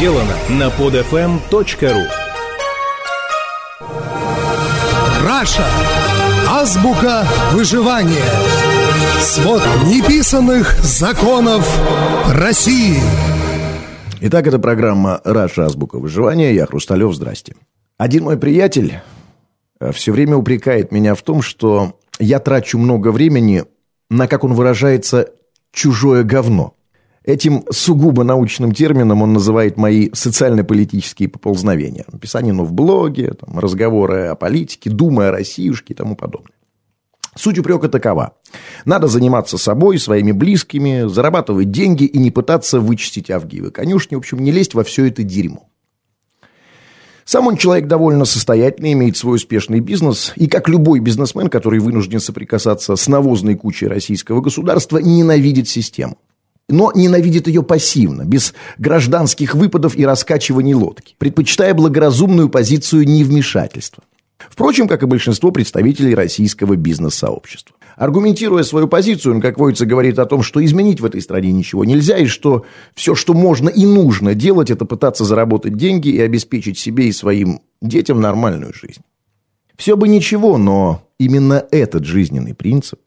сделано на podfm.ru Раша. Азбука выживания. Свод неписанных законов России. Итак, это программа «Раша. Азбука выживания». Я Хрусталев. Здрасте. Один мой приятель э, все время упрекает меня в том, что я трачу много времени на, как он выражается, чужое говно. Этим сугубо научным термином он называет мои социально-политические поползновения. Написание ну, в блоге, там, разговоры о политике, думы о Россиюшке и тому подобное. Суть упрека такова. Надо заниматься собой, своими близкими, зарабатывать деньги и не пытаться вычистить Авгиевы конюшни. В общем, не лезть во все это дерьмо. Сам он человек довольно состоятельный, имеет свой успешный бизнес, и как любой бизнесмен, который вынужден соприкасаться с навозной кучей российского государства, ненавидит систему. Но ненавидит ее пассивно, без гражданских выпадов и раскачиваний лодки, предпочитая благоразумную позицию невмешательства. Впрочем, как и большинство представителей российского бизнес-сообщества. Аргументируя свою позицию, он, как водится, говорит о том, что изменить в этой стране ничего нельзя, и что все, что можно и нужно делать, это пытаться заработать деньги и обеспечить себе и своим детям нормальную жизнь. Все бы ничего, но именно этот жизненный принцип,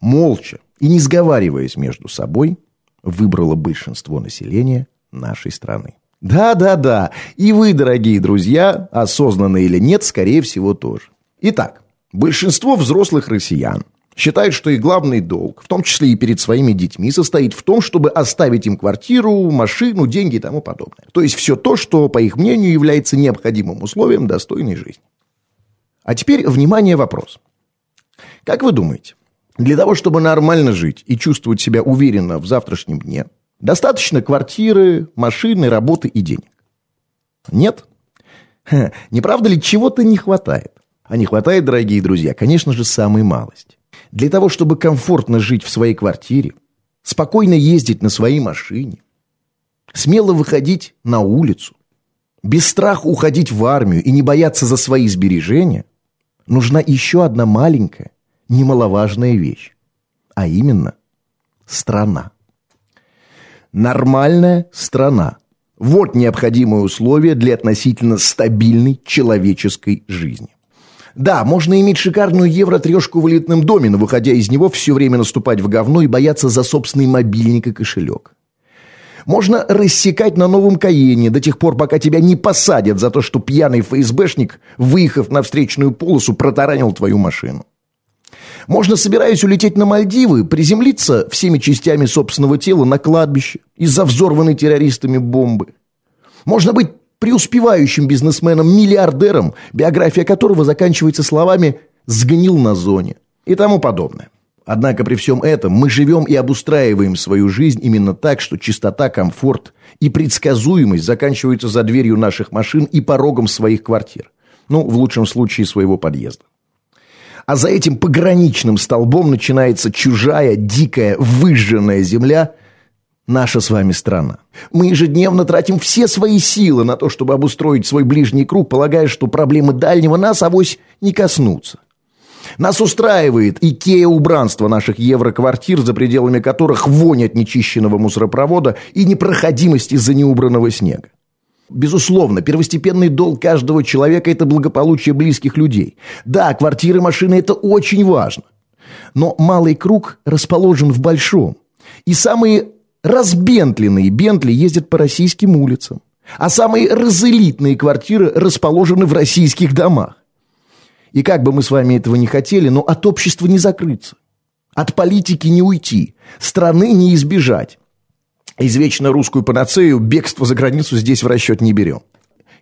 молча и не сговариваясь между собой, выбрало большинство населения нашей страны. Да-да-да, и вы, дорогие друзья, осознанно или нет, скорее всего, тоже. Итак, большинство взрослых россиян считают, что их главный долг, в том числе и перед своими детьми, состоит в том, чтобы оставить им квартиру, машину, деньги и тому подобное. То есть все то, что, по их мнению, является необходимым условием достойной жизни. А теперь, внимание, вопрос. Как вы думаете, для того, чтобы нормально жить и чувствовать себя уверенно в завтрашнем дне, достаточно квартиры, машины, работы и денег? Нет? Не правда ли чего-то не хватает? А не хватает, дорогие друзья, конечно же, самой малости. Для того, чтобы комфортно жить в своей квартире, спокойно ездить на своей машине, смело выходить на улицу, без страха уходить в армию и не бояться за свои сбережения, нужна еще одна маленькая, немаловажная вещь, а именно страна. Нормальная страна. Вот необходимые условия для относительно стабильной человеческой жизни. Да, можно иметь шикарную евро-трешку в элитном доме, но выходя из него все время наступать в говно и бояться за собственный мобильник и кошелек. Можно рассекать на новом Каене до тех пор, пока тебя не посадят за то, что пьяный ФСБшник, выехав на встречную полосу, протаранил твою машину. Можно, собираясь улететь на Мальдивы, приземлиться всеми частями собственного тела на кладбище из-за взорванной террористами бомбы. Можно быть преуспевающим бизнесменом-миллиардером, биография которого заканчивается словами «сгнил на зоне» и тому подобное. Однако при всем этом мы живем и обустраиваем свою жизнь именно так, что чистота, комфорт и предсказуемость заканчиваются за дверью наших машин и порогом своих квартир. Ну, в лучшем случае, своего подъезда. А за этим пограничным столбом начинается чужая, дикая, выжженная земля – наша с вами страна. Мы ежедневно тратим все свои силы на то, чтобы обустроить свой ближний круг, полагая, что проблемы дальнего нас авось не коснутся. Нас устраивает икея убранства наших евроквартир, за пределами которых вонь от нечищенного мусоропровода и непроходимость из-за неубранного снега. Безусловно, первостепенный долг каждого человека – это благополучие близких людей. Да, квартиры, машины – это очень важно. Но малый круг расположен в большом. И самые разбентленные Бентли ездят по российским улицам. А самые разэлитные квартиры расположены в российских домах. И как бы мы с вами этого не хотели, но от общества не закрыться. От политики не уйти. Страны не избежать извечно русскую панацею, бегство за границу здесь в расчет не берем.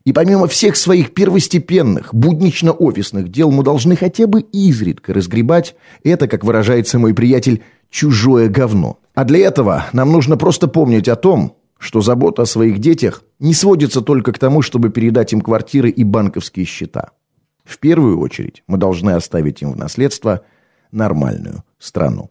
И помимо всех своих первостепенных, буднично-офисных дел, мы должны хотя бы изредка разгребать это, как выражается мой приятель, чужое говно. А для этого нам нужно просто помнить о том, что забота о своих детях не сводится только к тому, чтобы передать им квартиры и банковские счета. В первую очередь мы должны оставить им в наследство нормальную страну.